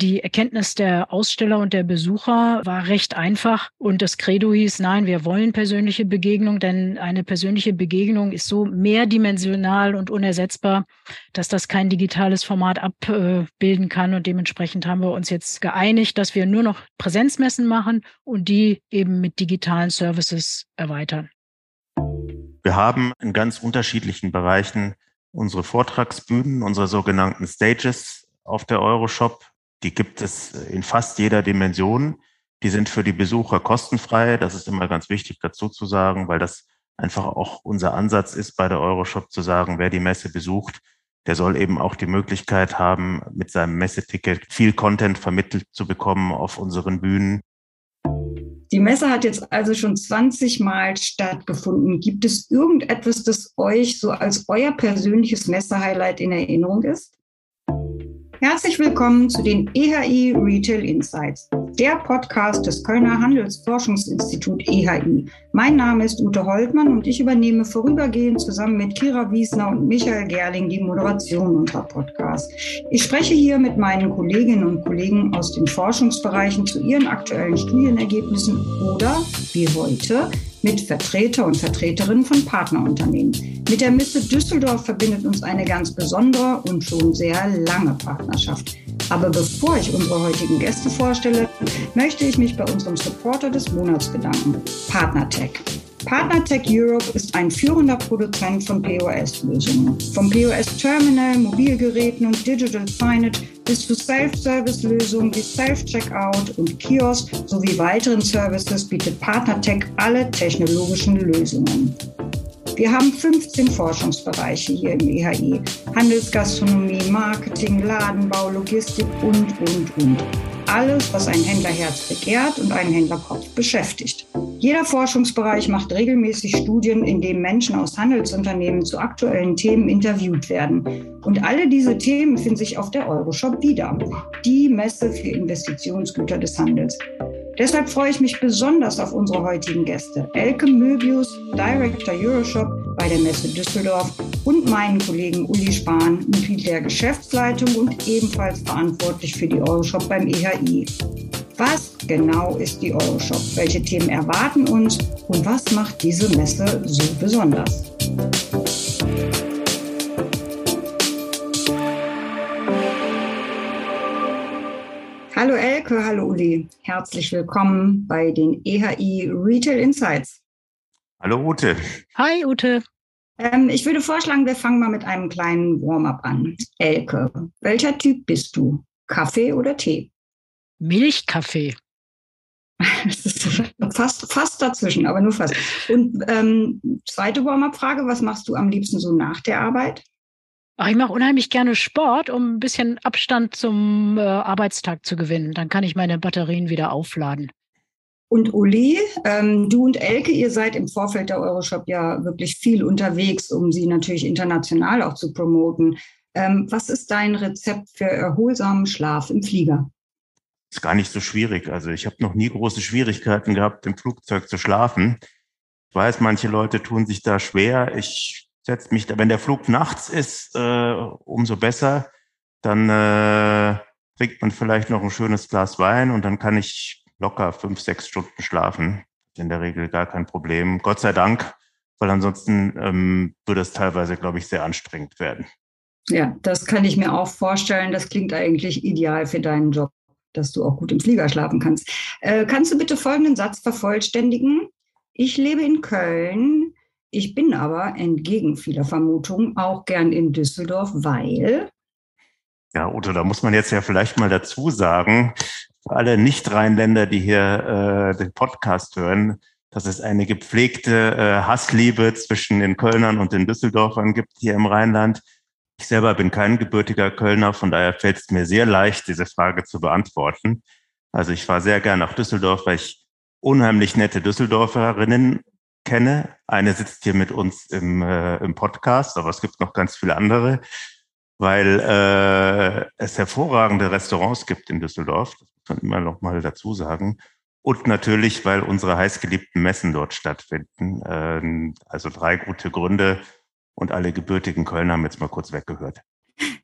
Die Erkenntnis der Aussteller und der Besucher war recht einfach und das Credo hieß, nein, wir wollen persönliche Begegnung, denn eine persönliche Begegnung ist so mehrdimensional und unersetzbar, dass das kein digitales Format abbilden kann und dementsprechend haben wir uns jetzt geeinigt, dass wir nur noch Präsenzmessen machen und die eben mit digitalen Services erweitern. Wir haben in ganz unterschiedlichen Bereichen unsere Vortragsbühnen, unsere sogenannten Stages auf der Euroshop die gibt es in fast jeder Dimension. Die sind für die Besucher kostenfrei. Das ist immer ganz wichtig dazu zu sagen, weil das einfach auch unser Ansatz ist bei der Euroshop zu sagen, wer die Messe besucht, der soll eben auch die Möglichkeit haben, mit seinem Messeticket viel Content vermittelt zu bekommen auf unseren Bühnen. Die Messe hat jetzt also schon 20 Mal stattgefunden. Gibt es irgendetwas, das euch so als euer persönliches Messehighlight in Erinnerung ist? Herzlich willkommen zu den EHI Retail Insights, der Podcast des Kölner Handelsforschungsinstitut EHI. Mein Name ist Ute Holtmann und ich übernehme vorübergehend zusammen mit Kira Wiesner und Michael Gerling die Moderation unserer Podcasts. Ich spreche hier mit meinen Kolleginnen und Kollegen aus den Forschungsbereichen zu ihren aktuellen Studienergebnissen oder, wie heute, mit Vertreter und Vertreterinnen von Partnerunternehmen. Mit der Messe Düsseldorf verbindet uns eine ganz besondere und schon sehr lange Partnerschaft. Aber bevor ich unsere heutigen Gäste vorstelle, möchte ich mich bei unserem Supporter des Monats bedanken, PartnerTech. PartnerTech Europe ist ein führender Produzent von POS-Lösungen. Vom POS-Terminal, Mobilgeräten und Digital Signage bis zu Self-Service-Lösungen wie Self-Checkout und Kiosk sowie weiteren Services bietet PartnerTech alle technologischen Lösungen. Wir haben 15 Forschungsbereiche hier im EHI. Handelsgastronomie, Marketing, Ladenbau, Logistik und, und, und. Alles, was ein Händlerherz begehrt und einen Händlerkopf beschäftigt. Jeder Forschungsbereich macht regelmäßig Studien, in denen Menschen aus Handelsunternehmen zu aktuellen Themen interviewt werden. Und alle diese Themen finden sich auf der Euroshop wieder. Die Messe für Investitionsgüter des Handels. Deshalb freue ich mich besonders auf unsere heutigen Gäste. Elke Möbius, Director Euroshop bei der Messe Düsseldorf und meinen Kollegen Uli Spahn, Mitglied der Geschäftsleitung und ebenfalls verantwortlich für die Euroshop beim EHI. Was genau ist die Euroshop? Welche Themen erwarten uns? Und was macht diese Messe so besonders? Hallo Elke, hallo Uli. Herzlich willkommen bei den EHI Retail Insights. Hallo Ute. Hi Ute. Ähm, ich würde vorschlagen, wir fangen mal mit einem kleinen Warm-up an. Elke, welcher Typ bist du? Kaffee oder Tee? Milchkaffee. Das ist fast, fast dazwischen, aber nur fast. Und ähm, zweite Warm-up-Frage, was machst du am liebsten so nach der Arbeit? Ach, ich mache unheimlich gerne Sport, um ein bisschen Abstand zum äh, Arbeitstag zu gewinnen. Dann kann ich meine Batterien wieder aufladen. Und Uli, ähm, du und Elke, ihr seid im Vorfeld der Euroshop ja wirklich viel unterwegs, um sie natürlich international auch zu promoten. Ähm, was ist dein Rezept für erholsamen Schlaf im Flieger? Ist gar nicht so schwierig. Also ich habe noch nie große Schwierigkeiten gehabt, im Flugzeug zu schlafen. Ich weiß, manche Leute tun sich da schwer. Ich setzt mich, wenn der Flug nachts ist, äh, umso besser. Dann äh, trinkt man vielleicht noch ein schönes Glas Wein und dann kann ich locker fünf, sechs Stunden schlafen. In der Regel gar kein Problem. Gott sei Dank, weil ansonsten ähm, würde es teilweise, glaube ich, sehr anstrengend werden. Ja, das kann ich mir auch vorstellen. Das klingt eigentlich ideal für deinen Job, dass du auch gut im Flieger schlafen kannst. Äh, kannst du bitte folgenden Satz vervollständigen? Ich lebe in Köln. Ich bin aber entgegen vieler Vermutungen auch gern in Düsseldorf, weil. Ja, Udo, da muss man jetzt ja vielleicht mal dazu sagen, alle Nicht-Rheinländer, die hier äh, den Podcast hören, dass es eine gepflegte äh, Hassliebe zwischen den Kölnern und den Düsseldorfern gibt hier im Rheinland. Ich selber bin kein gebürtiger Kölner, von daher fällt es mir sehr leicht, diese Frage zu beantworten. Also ich war sehr gern nach Düsseldorf, weil ich unheimlich nette Düsseldorferinnen kenne. Eine sitzt hier mit uns im, äh, im Podcast, aber es gibt noch ganz viele andere, weil äh, es hervorragende Restaurants gibt in Düsseldorf. Das immer noch mal dazu sagen. Und natürlich, weil unsere heißgeliebten Messen dort stattfinden. Ähm, also drei gute Gründe und alle gebürtigen Kölner haben jetzt mal kurz weggehört.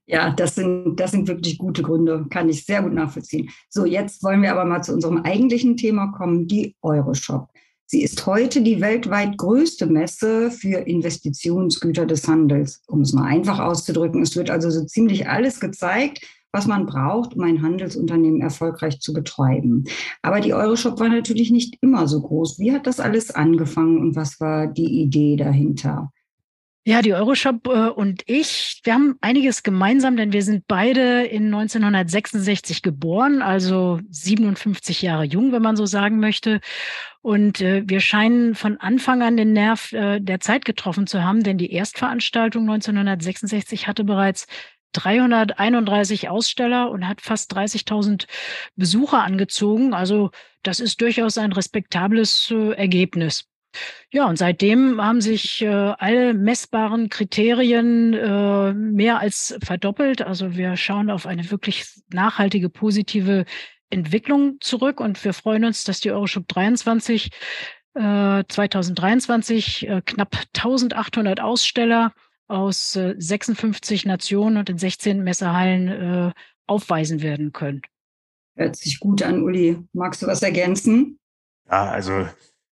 Ja, das sind, das sind wirklich gute Gründe, kann ich sehr gut nachvollziehen. So, jetzt wollen wir aber mal zu unserem eigentlichen Thema kommen, die Euroshop. Sie ist heute die weltweit größte Messe für Investitionsgüter des Handels, um es mal einfach auszudrücken. Es wird also so ziemlich alles gezeigt, was man braucht, um ein Handelsunternehmen erfolgreich zu betreiben. Aber die Euroshop war natürlich nicht immer so groß. Wie hat das alles angefangen und was war die Idee dahinter? Ja, die Euroshop äh, und ich, wir haben einiges gemeinsam, denn wir sind beide in 1966 geboren, also 57 Jahre jung, wenn man so sagen möchte. Und äh, wir scheinen von Anfang an den Nerv äh, der Zeit getroffen zu haben, denn die Erstveranstaltung 1966 hatte bereits 331 Aussteller und hat fast 30.000 Besucher angezogen. Also das ist durchaus ein respektables äh, Ergebnis. Ja, und seitdem haben sich äh, alle messbaren Kriterien äh, mehr als verdoppelt. Also wir schauen auf eine wirklich nachhaltige, positive Entwicklung zurück und wir freuen uns, dass die Euroshop 23 äh, 2023 äh, knapp 1800 Aussteller aus äh, 56 Nationen und in 16 Messehallen äh, aufweisen werden können. Hört sich gut an, Uli. Magst du was ergänzen? Ja, also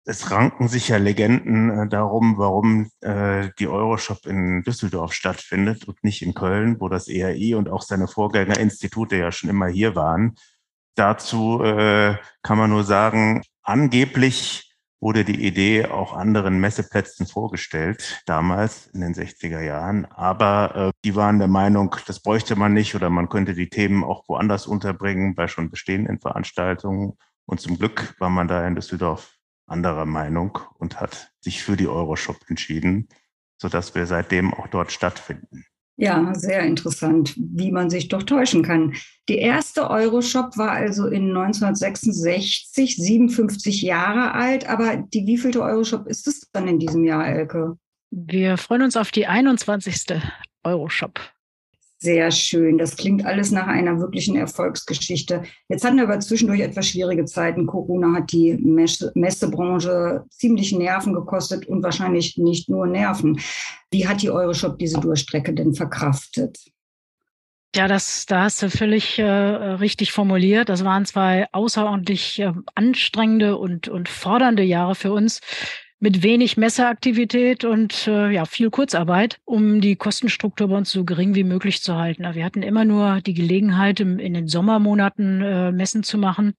es ranken sich ja Legenden äh, darum, warum äh, die Euroshop in Düsseldorf stattfindet und nicht in Köln, wo das ERI und auch seine Vorgängerinstitute ja schon immer hier waren. Dazu äh, kann man nur sagen, angeblich wurde die Idee auch anderen Messeplätzen vorgestellt, damals in den 60er Jahren. Aber äh, die waren der Meinung, das bräuchte man nicht oder man könnte die Themen auch woanders unterbringen bei schon bestehenden Veranstaltungen. Und zum Glück war man da in Düsseldorf anderer Meinung und hat sich für die Euroshop entschieden, sodass wir seitdem auch dort stattfinden. Ja, sehr interessant, wie man sich doch täuschen kann. Die erste Euroshop war also in 1966, 57 Jahre alt. Aber die wievielte Euroshop ist es dann in diesem Jahr, Elke? Wir freuen uns auf die 21. Euroshop. Sehr schön. Das klingt alles nach einer wirklichen Erfolgsgeschichte. Jetzt hatten wir aber zwischendurch etwas schwierige Zeiten. Corona hat die Messe Messebranche ziemlich Nerven gekostet und wahrscheinlich nicht nur Nerven. Wie hat die Euroshop diese Durchstrecke denn verkraftet? Ja, das, da hast du völlig äh, richtig formuliert. Das waren zwei außerordentlich äh, anstrengende und, und fordernde Jahre für uns mit wenig Messeaktivität und äh, ja, viel Kurzarbeit, um die Kostenstruktur bei uns so gering wie möglich zu halten. Wir hatten immer nur die Gelegenheit, in den Sommermonaten äh, Messen zu machen.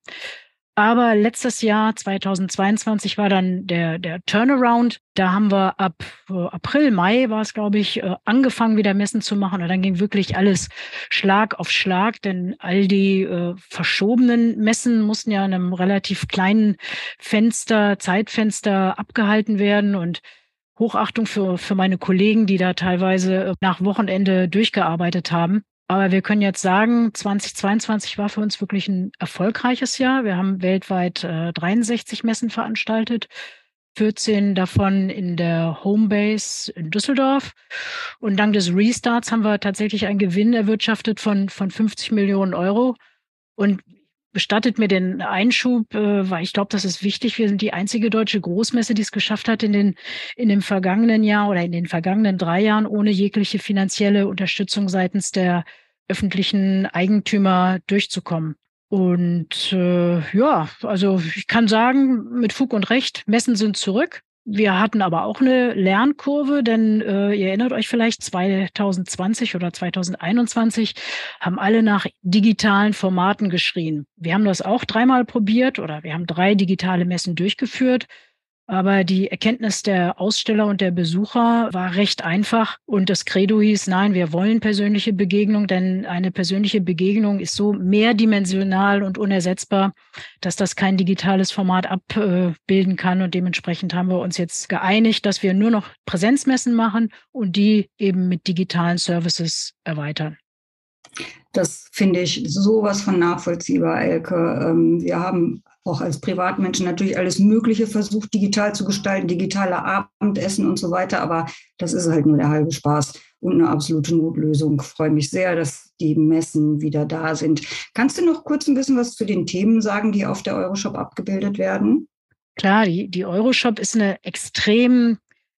Aber letztes Jahr, 2022, war dann der, der Turnaround. Da haben wir ab äh, April, Mai war es, glaube ich, äh, angefangen, wieder Messen zu machen. Und dann ging wirklich alles Schlag auf Schlag, denn all die äh, verschobenen Messen mussten ja in einem relativ kleinen Fenster, Zeitfenster abgehalten werden. Und Hochachtung für, für meine Kollegen, die da teilweise äh, nach Wochenende durchgearbeitet haben. Aber wir können jetzt sagen, 2022 war für uns wirklich ein erfolgreiches Jahr. Wir haben weltweit äh, 63 Messen veranstaltet, 14 davon in der Homebase in Düsseldorf. Und dank des Restarts haben wir tatsächlich einen Gewinn erwirtschaftet von, von 50 Millionen Euro. Und bestattet mir den Einschub, äh, weil ich glaube, das ist wichtig. Wir sind die einzige deutsche Großmesse, die es geschafft hat, in den in dem vergangenen Jahr oder in den vergangenen drei Jahren ohne jegliche finanzielle Unterstützung seitens der öffentlichen Eigentümer durchzukommen. Und äh, ja, also ich kann sagen, mit Fug und Recht, Messen sind zurück. Wir hatten aber auch eine Lernkurve, denn äh, ihr erinnert euch vielleicht, 2020 oder 2021 haben alle nach digitalen Formaten geschrien. Wir haben das auch dreimal probiert oder wir haben drei digitale Messen durchgeführt. Aber die Erkenntnis der Aussteller und der Besucher war recht einfach. Und das Credo hieß, nein, wir wollen persönliche Begegnung, denn eine persönliche Begegnung ist so mehrdimensional und unersetzbar, dass das kein digitales Format abbilden kann. Und dementsprechend haben wir uns jetzt geeinigt, dass wir nur noch Präsenzmessen machen und die eben mit digitalen Services erweitern. Das finde ich sowas von nachvollziehbar, Elke. Ähm, wir haben auch als Privatmenschen natürlich alles Mögliche versucht, digital zu gestalten, digitale Abendessen und so weiter. Aber das ist halt nur der halbe Spaß und eine absolute Notlösung. Ich freue mich sehr, dass die Messen wieder da sind. Kannst du noch kurz ein bisschen was zu den Themen sagen, die auf der Euroshop abgebildet werden? Klar, die, die Euroshop ist eine extrem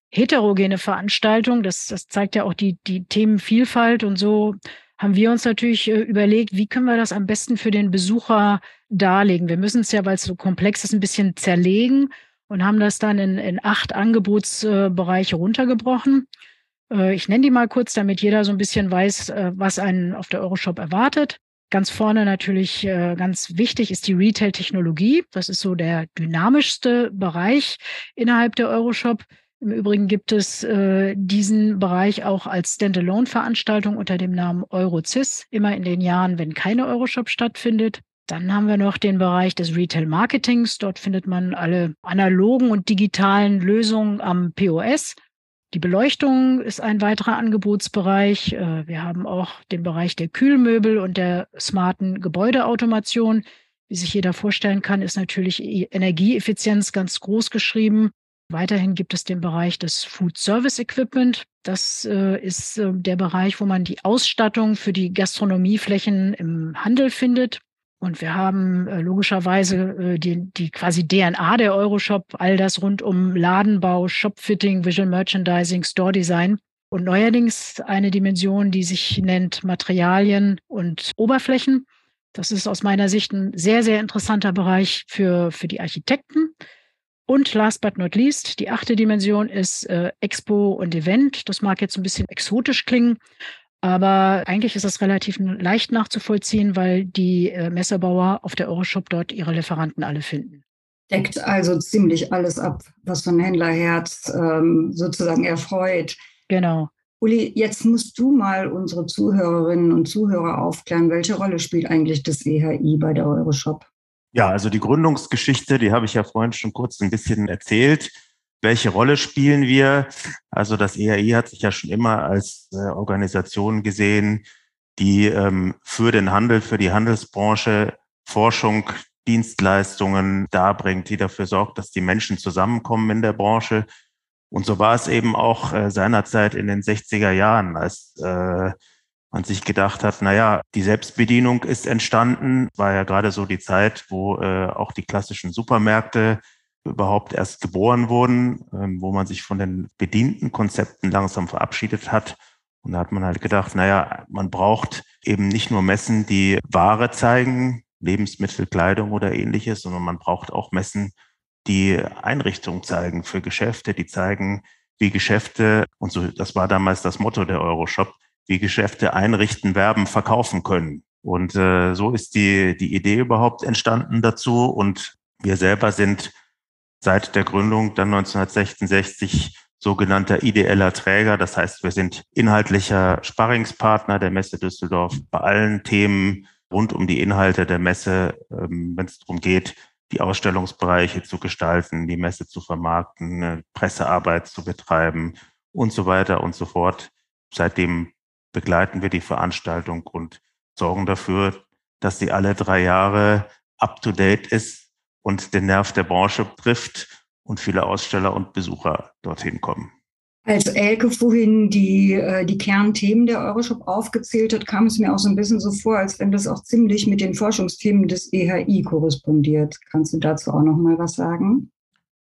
heterogene Veranstaltung. Das, das zeigt ja auch die, die Themenvielfalt und so haben wir uns natürlich äh, überlegt, wie können wir das am besten für den Besucher darlegen. Wir müssen es ja, weil es so komplex ist, ein bisschen zerlegen und haben das dann in, in acht Angebotsbereiche runtergebrochen. Äh, ich nenne die mal kurz, damit jeder so ein bisschen weiß, äh, was einen auf der Euroshop erwartet. Ganz vorne natürlich ganz wichtig ist die Retail-Technologie. Das ist so der dynamischste Bereich innerhalb der Euroshop. Im Übrigen gibt es äh, diesen Bereich auch als Standalone-Veranstaltung unter dem Namen Eurozis, immer in den Jahren, wenn keine Euroshop stattfindet. Dann haben wir noch den Bereich des Retail Marketings. Dort findet man alle analogen und digitalen Lösungen am POS. Die Beleuchtung ist ein weiterer Angebotsbereich. Äh, wir haben auch den Bereich der Kühlmöbel und der smarten Gebäudeautomation. Wie sich jeder vorstellen kann, ist natürlich Energieeffizienz ganz groß geschrieben. Weiterhin gibt es den Bereich des Food Service Equipment. Das äh, ist äh, der Bereich, wo man die Ausstattung für die Gastronomieflächen im Handel findet. Und wir haben äh, logischerweise äh, die, die quasi DNA der Euroshop, all das rund um Ladenbau, Shopfitting, Visual Merchandising, Store Design. Und neuerdings eine Dimension, die sich nennt Materialien und Oberflächen. Das ist aus meiner Sicht ein sehr, sehr interessanter Bereich für, für die Architekten. Und last but not least, die achte Dimension ist äh, Expo und Event. Das mag jetzt ein bisschen exotisch klingen, aber eigentlich ist das relativ leicht nachzuvollziehen, weil die äh, Messebauer auf der Euroshop dort ihre Lieferanten alle finden. Deckt also ziemlich alles ab, was so ein Händlerherz ähm, sozusagen erfreut. Genau. Uli, jetzt musst du mal unsere Zuhörerinnen und Zuhörer aufklären, welche Rolle spielt eigentlich das EHI bei der Euroshop? Ja, also die Gründungsgeschichte, die habe ich ja vorhin schon kurz ein bisschen erzählt. Welche Rolle spielen wir? Also das EAI hat sich ja schon immer als äh, Organisation gesehen, die ähm, für den Handel, für die Handelsbranche Forschung, Dienstleistungen darbringt, die dafür sorgt, dass die Menschen zusammenkommen in der Branche. Und so war es eben auch äh, seinerzeit in den 60er Jahren, als äh, man sich gedacht hat, na ja, die Selbstbedienung ist entstanden. War ja gerade so die Zeit, wo äh, auch die klassischen Supermärkte überhaupt erst geboren wurden, ähm, wo man sich von den bedienten Konzepten langsam verabschiedet hat. Und da hat man halt gedacht, na ja, man braucht eben nicht nur Messen, die Ware zeigen, Lebensmittel, Kleidung oder ähnliches, sondern man braucht auch Messen, die Einrichtungen zeigen für Geschäfte, die zeigen, wie Geschäfte, und so, das war damals das Motto der Euroshop, wie Geschäfte einrichten, werben, verkaufen können. Und äh, so ist die, die Idee überhaupt entstanden dazu. Und wir selber sind seit der Gründung dann 1966 sogenannter ideeller Träger. Das heißt, wir sind inhaltlicher Sparringspartner der Messe Düsseldorf bei allen Themen rund um die Inhalte der Messe, ähm, wenn es darum geht, die Ausstellungsbereiche zu gestalten, die Messe zu vermarkten, Pressearbeit zu betreiben und so weiter und so fort. Seitdem begleiten wir die Veranstaltung und sorgen dafür, dass sie alle drei Jahre up-to-date ist und den Nerv der Branche trifft und viele Aussteller und Besucher dorthin kommen. Als Elke vorhin die, äh, die Kernthemen der Euroshop aufgezählt hat, kam es mir auch so ein bisschen so vor, als wenn das auch ziemlich mit den Forschungsthemen des EHI korrespondiert. Kannst du dazu auch noch mal was sagen?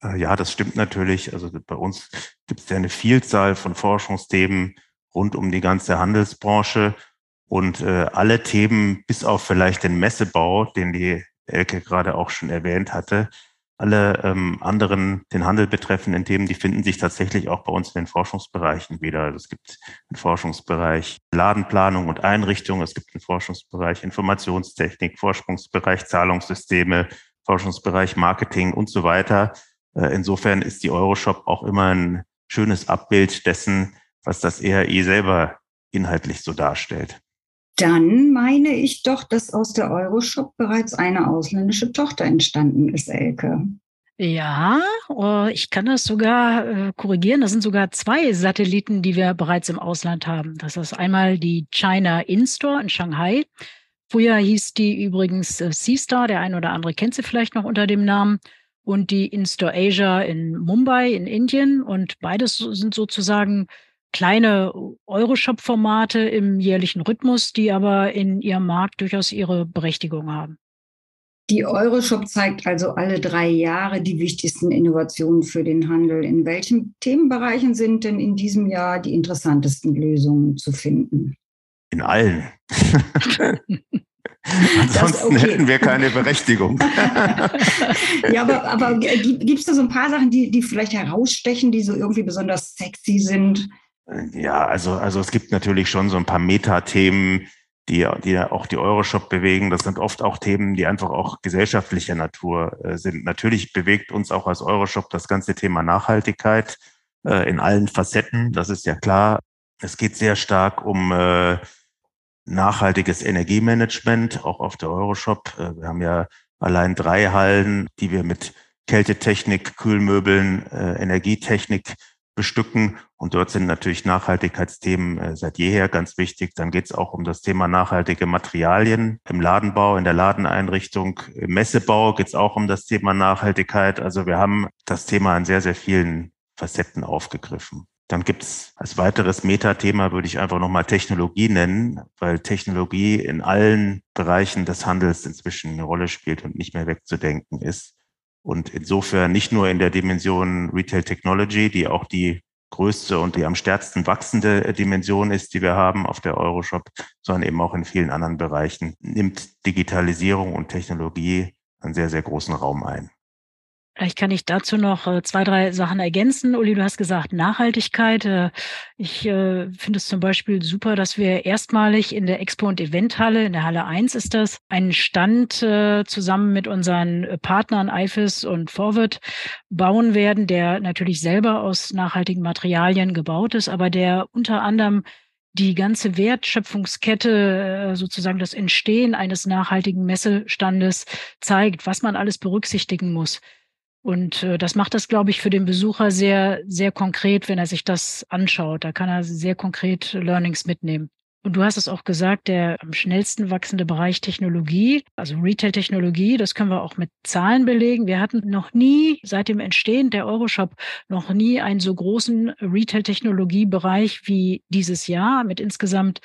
Äh, ja, das stimmt natürlich. Also bei uns gibt es ja eine Vielzahl von Forschungsthemen, rund um die ganze Handelsbranche und äh, alle Themen, bis auf vielleicht den Messebau, den die Elke gerade auch schon erwähnt hatte, alle ähm, anderen den Handel betreffenden Themen, die finden sich tatsächlich auch bei uns in den Forschungsbereichen wieder. Also es gibt einen Forschungsbereich Ladenplanung und Einrichtung, es gibt einen Forschungsbereich Informationstechnik, Forschungsbereich Zahlungssysteme, Forschungsbereich Marketing und so weiter. Äh, insofern ist die Euroshop auch immer ein schönes Abbild dessen, was das ERI selber inhaltlich so darstellt. Dann meine ich doch, dass aus der Euroshop bereits eine ausländische Tochter entstanden ist, Elke. Ja, oh, ich kann das sogar äh, korrigieren. Das sind sogar zwei Satelliten, die wir bereits im Ausland haben. Das ist einmal die China In-Store in Shanghai. Früher hieß die übrigens äh, Seastar. Der eine oder andere kennt sie vielleicht noch unter dem Namen. Und die In-Store Asia in Mumbai in Indien. Und beides sind sozusagen kleine Euroshop-Formate im jährlichen Rhythmus, die aber in ihrem Markt durchaus ihre Berechtigung haben. Die Euroshop zeigt also alle drei Jahre die wichtigsten Innovationen für den Handel. In welchen Themenbereichen sind denn in diesem Jahr die interessantesten Lösungen zu finden? In allen. Ansonsten okay. hätten wir keine Berechtigung. ja, aber, aber gibt es da so ein paar Sachen, die, die vielleicht herausstechen, die so irgendwie besonders sexy sind? Ja, also, also es gibt natürlich schon so ein paar Metathemen, die, die auch die Euroshop bewegen. Das sind oft auch Themen, die einfach auch gesellschaftlicher Natur äh, sind. Natürlich bewegt uns auch als Euroshop das ganze Thema Nachhaltigkeit äh, in allen Facetten. Das ist ja klar. Es geht sehr stark um äh, nachhaltiges Energiemanagement, auch auf der Euroshop. Äh, wir haben ja allein drei Hallen, die wir mit Kältetechnik, Kühlmöbeln, äh, Energietechnik bestücken. Und dort sind natürlich Nachhaltigkeitsthemen äh, seit jeher ganz wichtig. Dann geht es auch um das Thema nachhaltige Materialien im Ladenbau, in der Ladeneinrichtung. Im Messebau geht es auch um das Thema Nachhaltigkeit. Also wir haben das Thema an sehr, sehr vielen Facetten aufgegriffen. Dann gibt es als weiteres Metathema, würde ich einfach nochmal Technologie nennen, weil Technologie in allen Bereichen des Handels inzwischen eine Rolle spielt und nicht mehr wegzudenken ist. Und insofern nicht nur in der Dimension Retail Technology, die auch die größte und die am stärksten wachsende Dimension ist, die wir haben auf der Euroshop, sondern eben auch in vielen anderen Bereichen nimmt Digitalisierung und Technologie einen sehr, sehr großen Raum ein. Vielleicht kann ich dazu noch äh, zwei, drei Sachen ergänzen. Uli, du hast gesagt Nachhaltigkeit. Äh, ich äh, finde es zum Beispiel super, dass wir erstmalig in der Expo- und Eventhalle, in der Halle 1 ist das, einen Stand zusammen mit unseren Partnern IFIS und Forward bauen werden, der natürlich selber aus nachhaltigen Materialien gebaut ist, aber der unter anderem die ganze Wertschöpfungskette, sozusagen das Entstehen eines nachhaltigen Messestandes zeigt, was man alles berücksichtigen muss. Und äh, das macht das, glaube ich, für den Besucher sehr, sehr konkret, wenn er sich das anschaut. Da kann er sehr konkret Learnings mitnehmen. Und du hast es auch gesagt, der am schnellsten wachsende Bereich Technologie, also Retail-Technologie, das können wir auch mit Zahlen belegen. Wir hatten noch nie, seit dem Entstehen der Euroshop, noch nie einen so großen Retail-Technologie-Bereich wie dieses Jahr mit insgesamt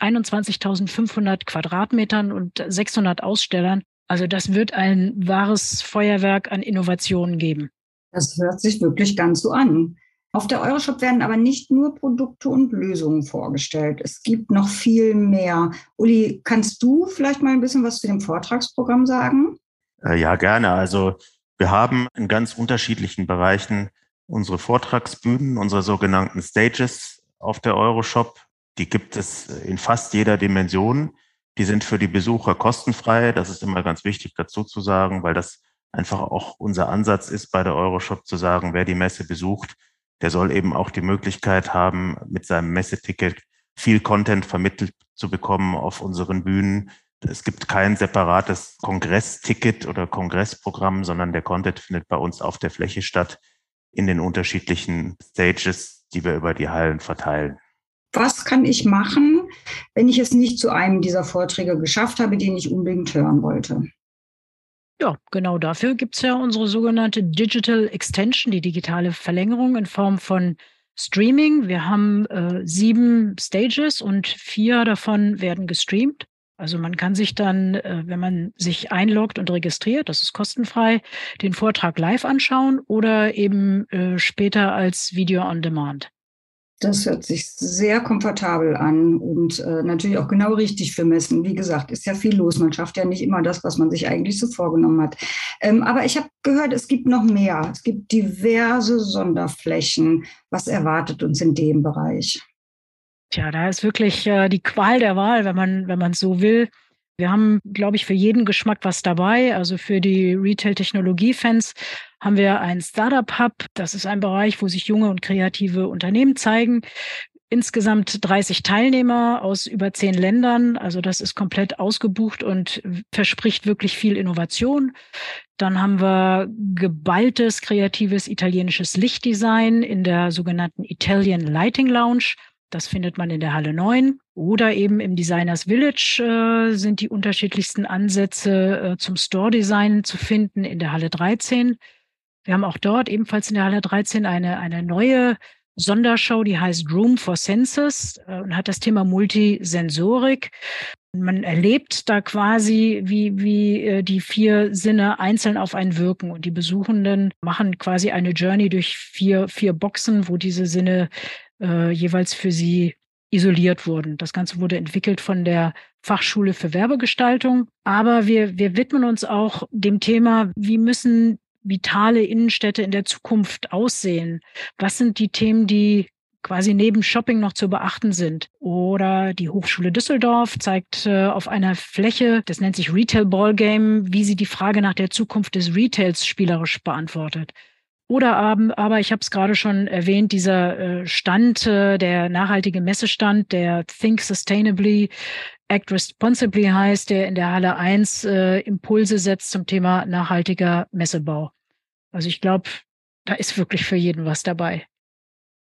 21.500 Quadratmetern und 600 Ausstellern. Also das wird ein wahres Feuerwerk an Innovationen geben. Das hört sich wirklich ganz so an. Auf der Euroshop werden aber nicht nur Produkte und Lösungen vorgestellt. Es gibt noch viel mehr. Uli, kannst du vielleicht mal ein bisschen was zu dem Vortragsprogramm sagen? Äh, ja, gerne. Also wir haben in ganz unterschiedlichen Bereichen unsere Vortragsbühnen, unsere sogenannten Stages auf der Euroshop. Die gibt es in fast jeder Dimension. Die sind für die Besucher kostenfrei. Das ist immer ganz wichtig dazu zu sagen, weil das einfach auch unser Ansatz ist bei der Euroshop zu sagen, wer die Messe besucht, der soll eben auch die Möglichkeit haben, mit seinem Messeticket viel Content vermittelt zu bekommen auf unseren Bühnen. Es gibt kein separates Kongressticket oder Kongressprogramm, sondern der Content findet bei uns auf der Fläche statt in den unterschiedlichen Stages, die wir über die Hallen verteilen was kann ich machen, wenn ich es nicht zu einem dieser Vorträge geschafft habe, den ich unbedingt hören wollte? Ja, genau dafür gibt es ja unsere sogenannte Digital Extension, die digitale Verlängerung in Form von Streaming. Wir haben äh, sieben Stages und vier davon werden gestreamt. Also man kann sich dann, äh, wenn man sich einloggt und registriert, das ist kostenfrei, den Vortrag live anschauen oder eben äh, später als Video on Demand. Das hört sich sehr komfortabel an und äh, natürlich auch genau richtig für Messen. Wie gesagt, ist ja viel los. Man schafft ja nicht immer das, was man sich eigentlich so vorgenommen hat. Ähm, aber ich habe gehört, es gibt noch mehr. Es gibt diverse Sonderflächen. Was erwartet uns in dem Bereich? Tja, da ist wirklich äh, die Qual der Wahl, wenn man, wenn man so will. Wir haben, glaube ich, für jeden Geschmack was dabei. Also für die Retail-Technologie-Fans haben wir einen Startup-Hub. Das ist ein Bereich, wo sich junge und kreative Unternehmen zeigen. Insgesamt 30 Teilnehmer aus über zehn Ländern. Also das ist komplett ausgebucht und verspricht wirklich viel Innovation. Dann haben wir geballtes, kreatives italienisches Lichtdesign in der sogenannten Italian Lighting Lounge. Das findet man in der Halle 9. Oder eben im Designers Village äh, sind die unterschiedlichsten Ansätze äh, zum Store-Design zu finden in der Halle 13. Wir haben auch dort ebenfalls in der Halle 13 eine, eine neue Sondershow, die heißt Room for Senses äh, und hat das Thema Multisensorik. Man erlebt da quasi, wie, wie äh, die vier Sinne einzeln auf einen wirken. Und die Besuchenden machen quasi eine Journey durch vier, vier Boxen, wo diese Sinne äh, jeweils für sie isoliert wurden. Das Ganze wurde entwickelt von der Fachschule für Werbegestaltung. Aber wir, wir widmen uns auch dem Thema, wie müssen vitale Innenstädte in der Zukunft aussehen? Was sind die Themen, die quasi neben Shopping noch zu beachten sind. Oder die Hochschule Düsseldorf zeigt äh, auf einer Fläche, das nennt sich Retail Ballgame, wie sie die Frage nach der Zukunft des Retails spielerisch beantwortet. Oder aber, ich habe es gerade schon erwähnt, dieser äh, Stand, äh, der nachhaltige Messestand, der Think Sustainably, Act Responsibly heißt, der in der Halle 1 äh, Impulse setzt zum Thema nachhaltiger Messebau. Also ich glaube, da ist wirklich für jeden was dabei.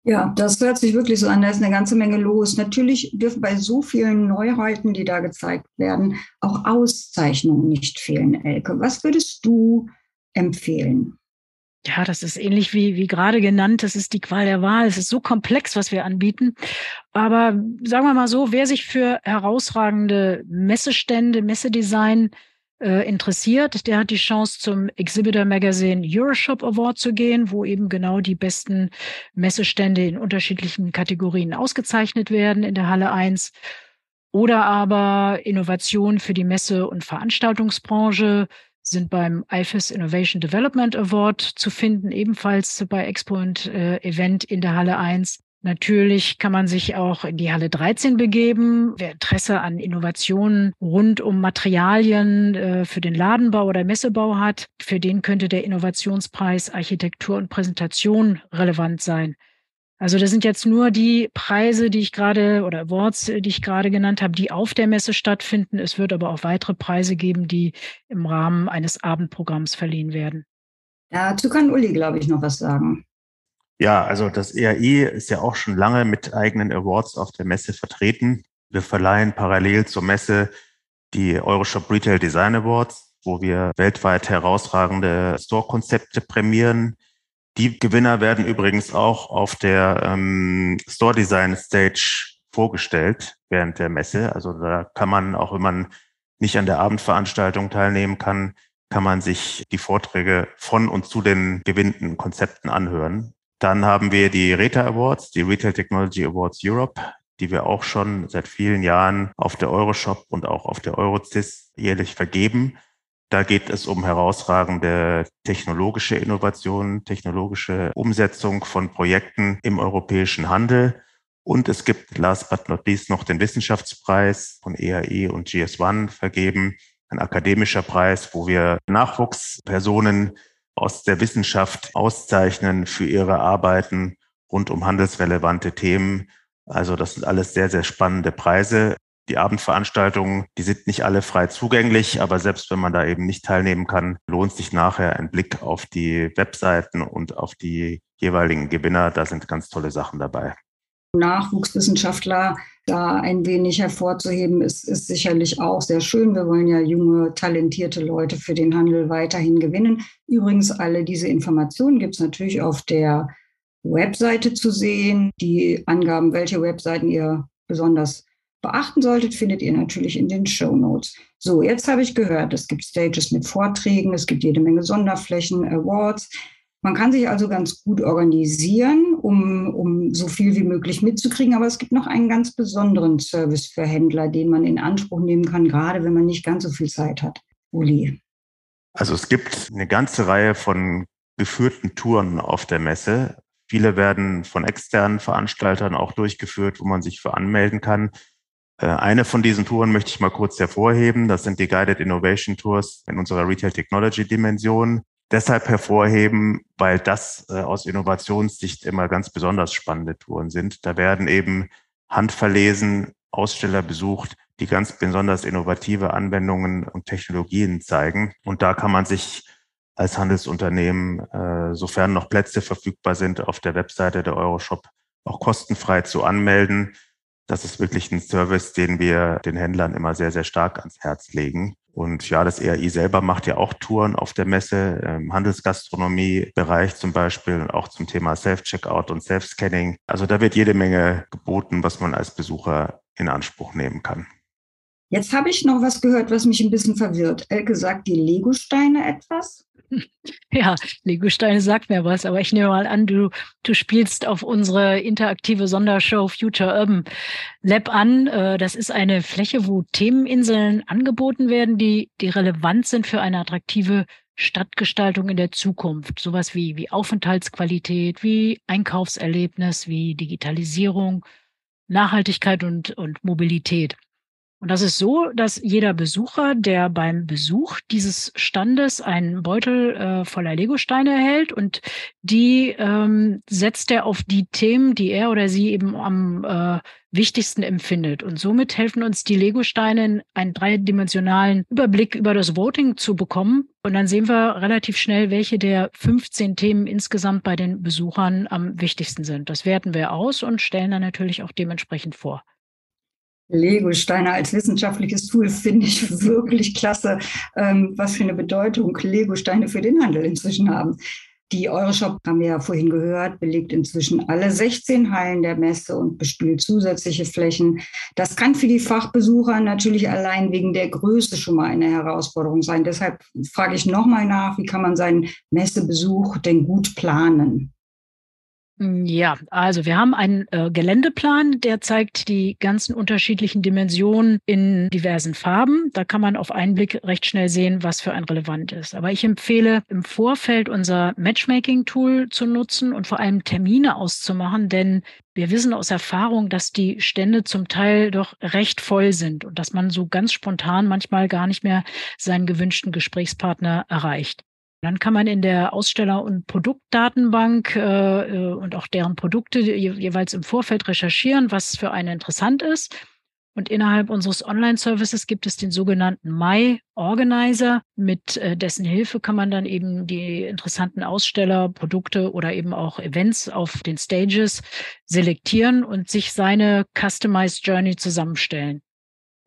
Ja, das hört sich wirklich so an. Da ist eine ganze Menge los. Natürlich dürfen bei so vielen Neuheiten, die da gezeigt werden, auch Auszeichnungen nicht fehlen, Elke. Was würdest du empfehlen? Ja, das ist ähnlich wie, wie gerade genannt. Das ist die Qual der Wahl. Es ist so komplex, was wir anbieten. Aber sagen wir mal so, wer sich für herausragende Messestände, Messedesign äh, interessiert, der hat die Chance zum Exhibitor Magazine Euroshop Award zu gehen, wo eben genau die besten Messestände in unterschiedlichen Kategorien ausgezeichnet werden in der Halle 1. Oder aber Innovation für die Messe- und Veranstaltungsbranche sind beim IFES Innovation Development Award zu finden, ebenfalls bei Expo und äh, Event in der Halle 1. Natürlich kann man sich auch in die Halle 13 begeben. Wer Interesse an Innovationen rund um Materialien äh, für den Ladenbau oder Messebau hat, für den könnte der Innovationspreis Architektur und Präsentation relevant sein. Also das sind jetzt nur die Preise, die ich gerade oder Awards, die ich gerade genannt habe, die auf der Messe stattfinden. Es wird aber auch weitere Preise geben, die im Rahmen eines Abendprogramms verliehen werden. Dazu kann Uli, glaube ich, noch was sagen. Ja, also das ERI ist ja auch schon lange mit eigenen Awards auf der Messe vertreten. Wir verleihen parallel zur Messe die Euroshop Retail Design Awards, wo wir weltweit herausragende Store-Konzepte prämieren. Die Gewinner werden übrigens auch auf der ähm, Store Design Stage vorgestellt während der Messe. Also da kann man, auch wenn man nicht an der Abendveranstaltung teilnehmen kann, kann man sich die Vorträge von und zu den gewinnten Konzepten anhören. Dann haben wir die RETA Awards, die Retail Technology Awards Europe, die wir auch schon seit vielen Jahren auf der Euroshop und auch auf der Eurocis jährlich vergeben. Da geht es um herausragende technologische Innovationen, technologische Umsetzung von Projekten im europäischen Handel. Und es gibt last but not least noch den Wissenschaftspreis von EAE und GS1 vergeben, ein akademischer Preis, wo wir Nachwuchspersonen aus der Wissenschaft auszeichnen für ihre Arbeiten rund um handelsrelevante Themen. Also das sind alles sehr, sehr spannende Preise. Die Abendveranstaltungen, die sind nicht alle frei zugänglich, aber selbst wenn man da eben nicht teilnehmen kann, lohnt sich nachher ein Blick auf die Webseiten und auf die jeweiligen Gewinner. Da sind ganz tolle Sachen dabei. Nachwuchswissenschaftler da ein wenig hervorzuheben, ist, ist sicherlich auch sehr schön. Wir wollen ja junge, talentierte Leute für den Handel weiterhin gewinnen. Übrigens, alle diese Informationen gibt es natürlich auf der Webseite zu sehen. Die Angaben, welche Webseiten ihr besonders beachten solltet, findet ihr natürlich in den Show Notes. So, jetzt habe ich gehört, es gibt Stages mit Vorträgen, es gibt jede Menge Sonderflächen, Awards. Man kann sich also ganz gut organisieren, um, um so viel wie möglich mitzukriegen. Aber es gibt noch einen ganz besonderen Service für Händler, den man in Anspruch nehmen kann, gerade wenn man nicht ganz so viel Zeit hat. Uli. Also es gibt eine ganze Reihe von geführten Touren auf der Messe. Viele werden von externen Veranstaltern auch durchgeführt, wo man sich für anmelden kann. Äh, eine von diesen Touren möchte ich mal kurz hervorheben. Das sind die Guided Innovation Tours in unserer Retail Technology Dimension deshalb hervorheben, weil das äh, aus Innovationssicht immer ganz besonders spannende Touren sind. Da werden eben handverlesen Aussteller besucht, die ganz besonders innovative Anwendungen und Technologien zeigen. Und da kann man sich als Handelsunternehmen, äh, sofern noch Plätze verfügbar sind, auf der Webseite der Euroshop auch kostenfrei zu anmelden. Das ist wirklich ein Service, den wir den Händlern immer sehr, sehr stark ans Herz legen. Und ja, das ERI selber macht ja auch Touren auf der Messe, im Handelsgastronomie-Bereich zum Beispiel auch zum Thema Self-Checkout und Self-Scanning. Also da wird jede Menge geboten, was man als Besucher in Anspruch nehmen kann. Jetzt habe ich noch was gehört, was mich ein bisschen verwirrt. Elke sagt die Lego-Steine etwas? Ja, Lego-Steine sagt mir was, aber ich nehme mal an, du, du spielst auf unsere interaktive Sondershow Future Urban Lab an. Äh, das ist eine Fläche, wo Themeninseln angeboten werden, die, die relevant sind für eine attraktive Stadtgestaltung in der Zukunft. Sowas wie, wie Aufenthaltsqualität, wie Einkaufserlebnis, wie Digitalisierung, Nachhaltigkeit und, und Mobilität. Und das ist so, dass jeder Besucher, der beim Besuch dieses Standes einen Beutel äh, voller Legosteine erhält und die ähm, setzt er auf die Themen, die er oder sie eben am äh, wichtigsten empfindet. Und somit helfen uns die Legosteine, einen dreidimensionalen Überblick über das Voting zu bekommen. Und dann sehen wir relativ schnell, welche der 15 Themen insgesamt bei den Besuchern am wichtigsten sind. Das werten wir aus und stellen dann natürlich auch dementsprechend vor. Lego-Steine als wissenschaftliches Tool finde ich wirklich klasse, ähm, was für eine Bedeutung Lego-Steine für den Handel inzwischen haben. Die Euroshop, haben wir ja vorhin gehört, belegt inzwischen alle 16 Hallen der Messe und bespielt zusätzliche Flächen. Das kann für die Fachbesucher natürlich allein wegen der Größe schon mal eine Herausforderung sein. Deshalb frage ich nochmal nach, wie kann man seinen Messebesuch denn gut planen? Hm, ja, also wir haben einen äh, Geländeplan, der zeigt die ganzen unterschiedlichen Dimensionen in diversen Farben. Da kann man auf einen Blick recht schnell sehen, was für ein relevant ist. Aber ich empfehle im Vorfeld unser Matchmaking-Tool zu nutzen und vor allem Termine auszumachen, denn wir wissen aus Erfahrung, dass die Stände zum Teil doch recht voll sind und dass man so ganz spontan manchmal gar nicht mehr seinen gewünschten Gesprächspartner erreicht. Dann kann man in der Aussteller- und Produktdatenbank äh, äh, und auch deren Produkte je, jeweils im Vorfeld recherchieren, was für einen interessant ist. Und innerhalb unseres Online-Services gibt es den sogenannten My Organizer. Mit äh, dessen Hilfe kann man dann eben die interessanten Aussteller, Produkte oder eben auch Events auf den Stages selektieren und sich seine Customized Journey zusammenstellen.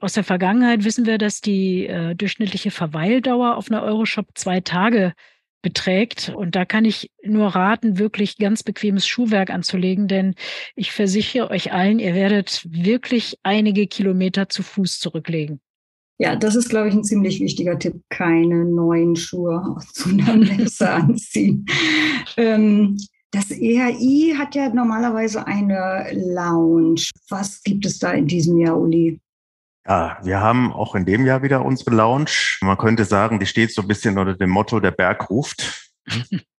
Aus der Vergangenheit wissen wir, dass die äh, durchschnittliche Verweildauer auf einer Euroshop zwei Tage beträgt. Und da kann ich nur raten, wirklich ganz bequemes Schuhwerk anzulegen, denn ich versichere euch allen, ihr werdet wirklich einige Kilometer zu Fuß zurücklegen. Ja, das ist, glaube ich, ein ziemlich wichtiger Tipp. Keine neuen Schuhe zu einer Messe anziehen. Ähm, das EHI hat ja normalerweise eine Lounge. Was gibt es da in diesem Jahr, Uli? Ja, wir haben auch in dem Jahr wieder unsere Lounge. Man könnte sagen, die steht so ein bisschen unter dem Motto, der Berg ruft.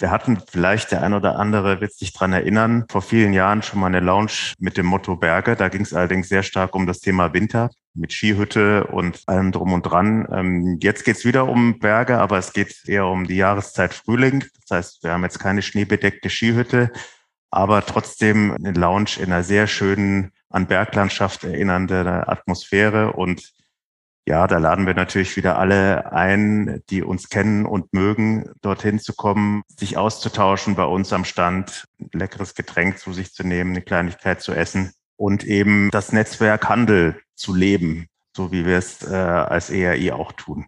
Wir hatten vielleicht der ein oder andere wird sich dran erinnern, vor vielen Jahren schon mal eine Lounge mit dem Motto Berge. Da ging es allerdings sehr stark um das Thema Winter mit Skihütte und allem drum und dran. Ähm, jetzt geht es wieder um Berge, aber es geht eher um die Jahreszeit Frühling. Das heißt, wir haben jetzt keine schneebedeckte Skihütte, aber trotzdem eine Lounge in einer sehr schönen an Berglandschaft erinnernde Atmosphäre. Und ja, da laden wir natürlich wieder alle ein, die uns kennen und mögen, dorthin zu kommen, sich auszutauschen bei uns am Stand, ein leckeres Getränk zu sich zu nehmen, eine Kleinigkeit zu essen und eben das Netzwerk Handel zu leben, so wie wir es äh, als ERI auch tun.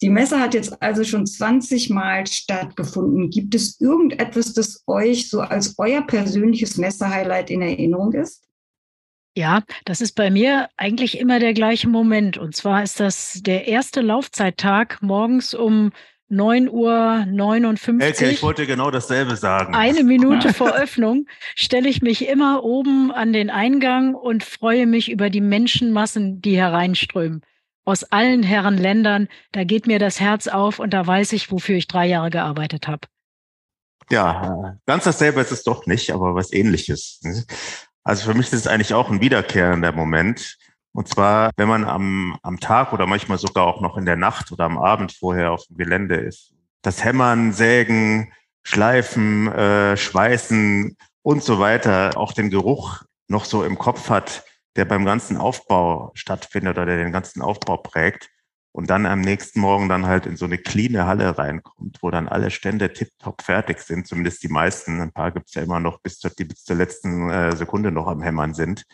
Die Messe hat jetzt also schon 20 Mal stattgefunden. Gibt es irgendetwas, das euch so als euer persönliches Messehighlight in Erinnerung ist? Ja, das ist bei mir eigentlich immer der gleiche Moment. Und zwar ist das der erste Laufzeittag morgens um 9.59 Uhr. Elke, ich wollte genau dasselbe sagen. Eine Minute vor Öffnung stelle ich mich immer oben an den Eingang und freue mich über die Menschenmassen, die hereinströmen. Aus allen Herren Ländern. Da geht mir das Herz auf und da weiß ich, wofür ich drei Jahre gearbeitet habe. Ja, ganz dasselbe ist es doch nicht, aber was ähnliches. Also für mich ist es eigentlich auch ein wiederkehrender Moment. Und zwar, wenn man am, am Tag oder manchmal sogar auch noch in der Nacht oder am Abend vorher auf dem Gelände ist. Das Hämmern, Sägen, Schleifen, äh, Schweißen und so weiter, auch den Geruch noch so im Kopf hat, der beim ganzen Aufbau stattfindet oder der den ganzen Aufbau prägt und dann am nächsten Morgen dann halt in so eine cleane Halle reinkommt, wo dann alle Stände tipptopp fertig sind, zumindest die meisten. Ein paar gibt's ja immer noch bis zur, die bis zur letzten äh, Sekunde noch am Hämmern sind.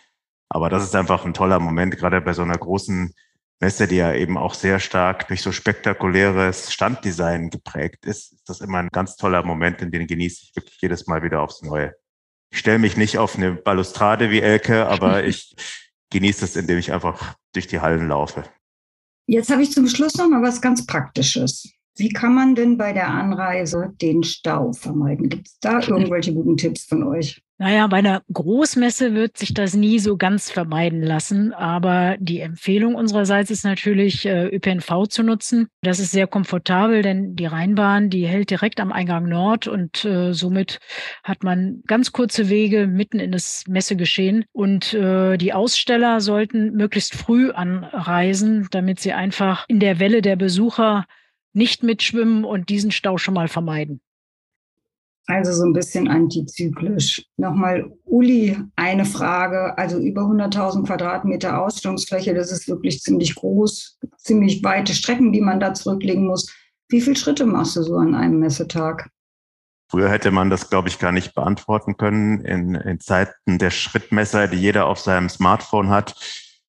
Aber das ist einfach ein toller Moment, gerade bei so einer großen Messe, die ja eben auch sehr stark durch so spektakuläres Standdesign geprägt ist, ist das immer ein ganz toller Moment, in den genieße ich wirklich jedes Mal wieder aufs Neue. Ich stelle mich nicht auf eine Balustrade wie Elke, aber ich genieße es, indem ich einfach durch die Hallen laufe. Jetzt habe ich zum Schluss noch mal was ganz Praktisches. Wie kann man denn bei der Anreise den Stau vermeiden? Gibt es da irgendwelche guten Tipps von euch? Naja, bei einer Großmesse wird sich das nie so ganz vermeiden lassen. Aber die Empfehlung unsererseits ist natürlich, äh, ÖPNV zu nutzen. Das ist sehr komfortabel, denn die Rheinbahn, die hält direkt am Eingang Nord und äh, somit hat man ganz kurze Wege mitten in das Messegeschehen. Und äh, die Aussteller sollten möglichst früh anreisen, damit sie einfach in der Welle der Besucher nicht mitschwimmen und diesen Stau schon mal vermeiden. Also so ein bisschen antizyklisch. Nochmal, Uli, eine Frage. Also über 100.000 Quadratmeter Ausstellungsfläche, das ist wirklich ziemlich groß, ziemlich weite Strecken, die man da zurücklegen muss. Wie viele Schritte machst du so an einem Messetag? Früher hätte man das, glaube ich, gar nicht beantworten können in, in Zeiten der Schrittmesser, die jeder auf seinem Smartphone hat.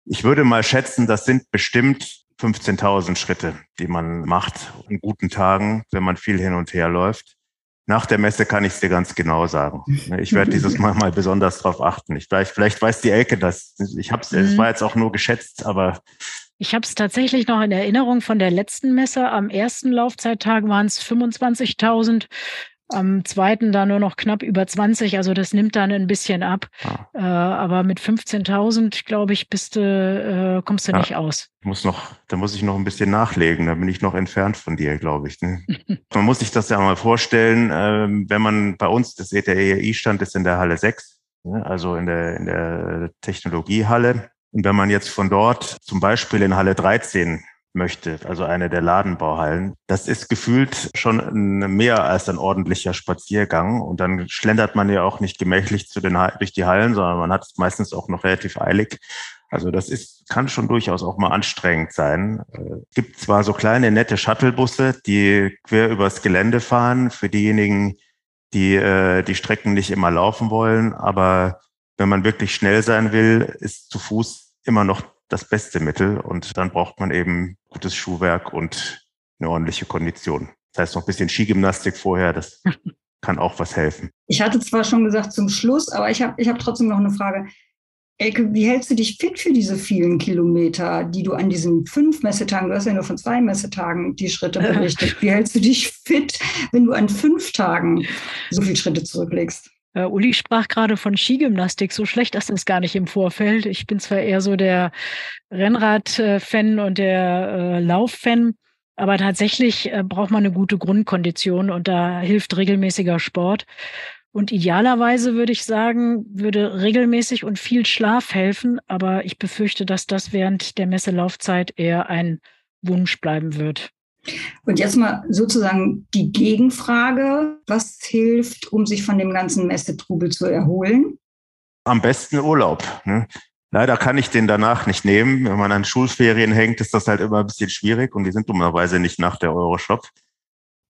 Ich würde mal schätzen, das sind bestimmt 15.000 Schritte, die man macht an guten Tagen, wenn man viel hin und her läuft. Nach der Messe kann ich es dir ganz genau sagen. Ich werde dieses Mal mal besonders darauf achten. Ich, vielleicht, vielleicht weiß die Elke das. Ich habe es, mhm. es war jetzt auch nur geschätzt, aber ich habe es tatsächlich noch in Erinnerung von der letzten Messe. Am ersten Laufzeittag waren es 25.000 am zweiten da nur noch knapp über 20, also das nimmt dann ein bisschen ab. Ah. Äh, aber mit 15.000, glaube ich, bist du, äh, kommst du ja, nicht aus. Muss noch, da muss ich noch ein bisschen nachlegen, da bin ich noch entfernt von dir, glaube ich. Ne? man muss sich das ja mal vorstellen, äh, wenn man bei uns, das seht der ERI-Stand ist in der Halle 6, ne? also in der, in der Technologiehalle. Und wenn man jetzt von dort zum Beispiel in Halle 13 möchte, also eine der Ladenbauhallen. Das ist gefühlt schon mehr als ein ordentlicher Spaziergang. Und dann schlendert man ja auch nicht gemächlich zu den, durch die Hallen, sondern man hat es meistens auch noch relativ eilig. Also das ist, kann schon durchaus auch mal anstrengend sein. Es äh, gibt zwar so kleine, nette Shuttlebusse, die quer übers Gelände fahren für diejenigen, die äh, die Strecken nicht immer laufen wollen. Aber wenn man wirklich schnell sein will, ist zu Fuß immer noch das beste Mittel und dann braucht man eben gutes Schuhwerk und eine ordentliche Kondition. Das heißt noch ein bisschen Skigymnastik vorher, das kann auch was helfen. Ich hatte zwar schon gesagt zum Schluss, aber ich habe ich hab trotzdem noch eine Frage. Elke, wie hältst du dich fit für diese vielen Kilometer, die du an diesen fünf Messetagen, du hast ja nur von zwei Messetagen die Schritte berichtet, wie hältst du dich fit, wenn du an fünf Tagen so viele Schritte zurücklegst? Uh, Uli sprach gerade von Skigymnastik. So schlecht ist es gar nicht im Vorfeld. Ich bin zwar eher so der Rennrad-Fan und der äh, Lauf-Fan, aber tatsächlich äh, braucht man eine gute Grundkondition und da hilft regelmäßiger Sport. Und idealerweise würde ich sagen, würde regelmäßig und viel Schlaf helfen, aber ich befürchte, dass das während der Messelaufzeit eher ein Wunsch bleiben wird. Und jetzt mal sozusagen die Gegenfrage, was hilft, um sich von dem ganzen Messetrubel zu erholen? Am besten Urlaub. Ne? Leider kann ich den danach nicht nehmen. Wenn man an Schulferien hängt, ist das halt immer ein bisschen schwierig und die sind dummerweise nicht nach der Euroshop.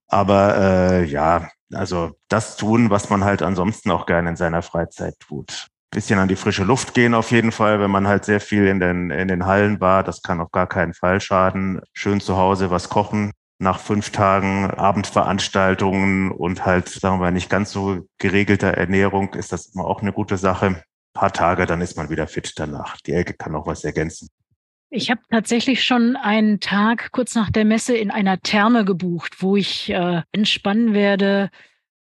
Aber äh, ja, also das tun, was man halt ansonsten auch gerne in seiner Freizeit tut. Bisschen an die frische Luft gehen auf jeden Fall, wenn man halt sehr viel in den, in den Hallen war. Das kann auf gar keinen Fall schaden. Schön zu Hause was kochen. Nach fünf Tagen Abendveranstaltungen und halt, sagen wir, nicht ganz so geregelter Ernährung ist das immer auch eine gute Sache. Ein paar Tage, dann ist man wieder fit danach. Die Elke kann auch was ergänzen. Ich habe tatsächlich schon einen Tag kurz nach der Messe in einer Therme gebucht, wo ich äh, entspannen werde,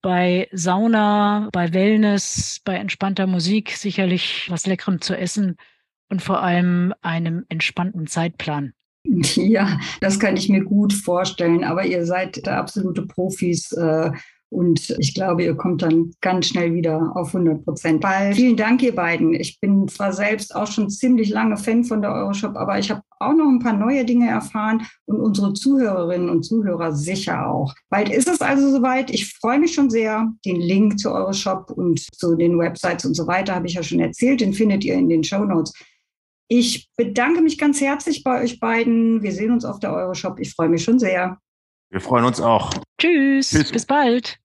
bei Sauna, bei Wellness, bei entspannter Musik, sicherlich was Leckerem zu essen und vor allem einem entspannten Zeitplan. Ja, das kann ich mir gut vorstellen, aber ihr seid absolute Profis. Äh, und ich glaube, ihr kommt dann ganz schnell wieder auf 100 Prozent. Vielen Dank, ihr beiden. Ich bin zwar selbst auch schon ziemlich lange Fan von der Euroshop, aber ich habe auch noch ein paar neue Dinge erfahren und unsere Zuhörerinnen und Zuhörer sicher auch. Bald ist es also soweit. Ich freue mich schon sehr. Den Link zu Euroshop und zu den Websites und so weiter habe ich ja schon erzählt. Den findet ihr in den Show Notes. Ich bedanke mich ganz herzlich bei euch beiden. Wir sehen uns auf der Euroshop. Ich freue mich schon sehr. Wir freuen uns auch. Tschüss. Tschüss. Bis bald.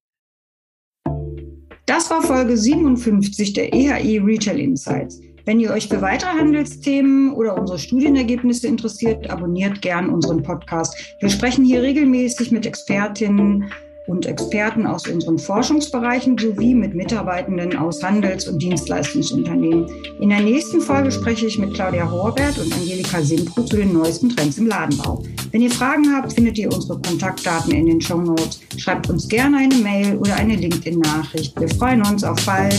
Das war Folge 57 der EHI Retail Insights. Wenn ihr euch für weitere Handelsthemen oder unsere Studienergebnisse interessiert, abonniert gern unseren Podcast. Wir sprechen hier regelmäßig mit Expertinnen und Experten aus unseren Forschungsbereichen sowie mit Mitarbeitenden aus Handels- und Dienstleistungsunternehmen. In der nächsten Folge spreche ich mit Claudia Horbert und Angelika Simpro zu den neuesten Trends im Ladenbau. Wenn ihr Fragen habt, findet ihr unsere Kontaktdaten in den Show Notes. Schreibt uns gerne eine Mail oder eine LinkedIn-Nachricht. Wir freuen uns auf bald.